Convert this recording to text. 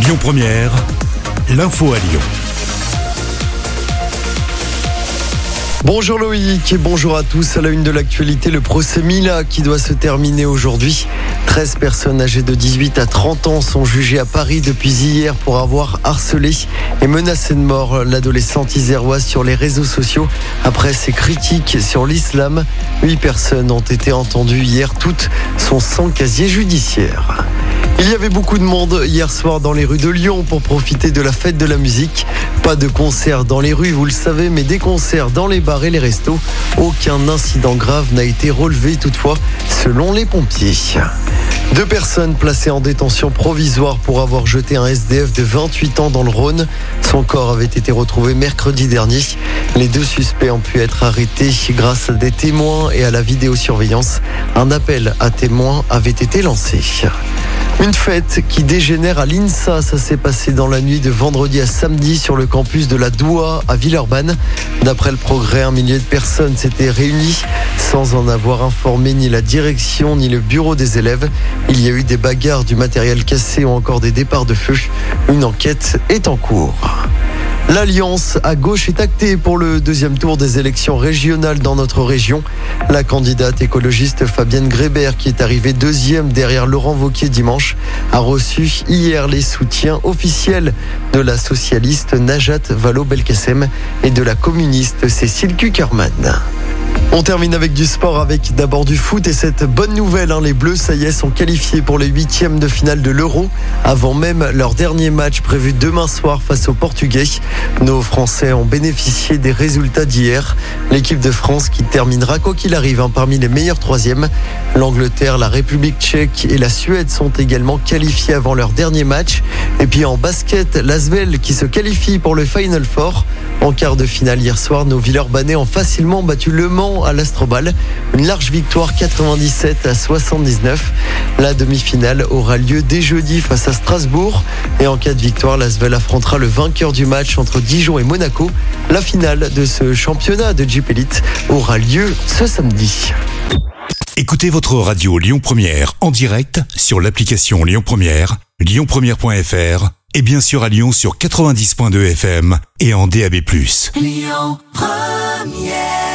Lyon Première, l'info à Lyon. Bonjour Loïc et bonjour à tous. À la une de l'actualité, le procès Mila qui doit se terminer aujourd'hui. 13 personnes âgées de 18 à 30 ans sont jugées à Paris depuis hier pour avoir harcelé et menacé de mort l'adolescente iséroise sur les réseaux sociaux après ses critiques sur l'islam. Huit personnes ont été entendues hier, toutes sont sans casier judiciaire. Il y avait beaucoup de monde hier soir dans les rues de Lyon pour profiter de la fête de la musique. Pas de concerts dans les rues, vous le savez, mais des concerts dans les bars et les restos. Aucun incident grave n'a été relevé toutefois, selon les pompiers. Deux personnes placées en détention provisoire pour avoir jeté un SDF de 28 ans dans le Rhône. Son corps avait été retrouvé mercredi dernier. Les deux suspects ont pu être arrêtés grâce à des témoins et à la vidéosurveillance. Un appel à témoins avait été lancé. Une fête qui dégénère à l'INSA, ça s'est passé dans la nuit de vendredi à samedi sur le campus de la Doua à Villeurbanne. D'après le progrès, un millier de personnes s'étaient réunies sans en avoir informé ni la direction ni le bureau des élèves. Il y a eu des bagarres, du matériel cassé ou encore des départs de feu. Une enquête est en cours. L'alliance à gauche est actée pour le deuxième tour des élections régionales dans notre région. La candidate écologiste Fabienne Grébert, qui est arrivée deuxième derrière Laurent Vauquier dimanche, a reçu hier les soutiens officiels de la socialiste Najat Vallaud-Belkacem et de la communiste Cécile Kuckerman. On termine avec du sport, avec d'abord du foot et cette bonne nouvelle, hein, les Bleus, ça y est, sont qualifiés pour les huitièmes de finale de l'Euro, avant même leur dernier match prévu demain soir face aux Portugais. Nos Français ont bénéficié des résultats d'hier. L'équipe de France qui terminera, quoi qu'il arrive, hein, parmi les meilleurs troisièmes. L'Angleterre, la République tchèque et la Suède sont également qualifiés avant leur dernier match. Et puis en basket, l'Asvel qui se qualifie pour le Final Four. En quart de finale hier soir, nos Villeurbanais ont facilement battu Le Mans à l'Astrobal. Une large victoire 97 à 79. La demi-finale aura lieu dès jeudi face à Strasbourg. Et en cas de victoire, l'Asvel affrontera le vainqueur du match entre Dijon et Monaco. La finale de ce championnat de Jeep Elite aura lieu ce samedi. Écoutez votre radio Lyon Première en direct sur l'application Lyon Première, lyonpremière.fr et bien sûr à Lyon sur 90.2 FM et en DAB+. Lyon Première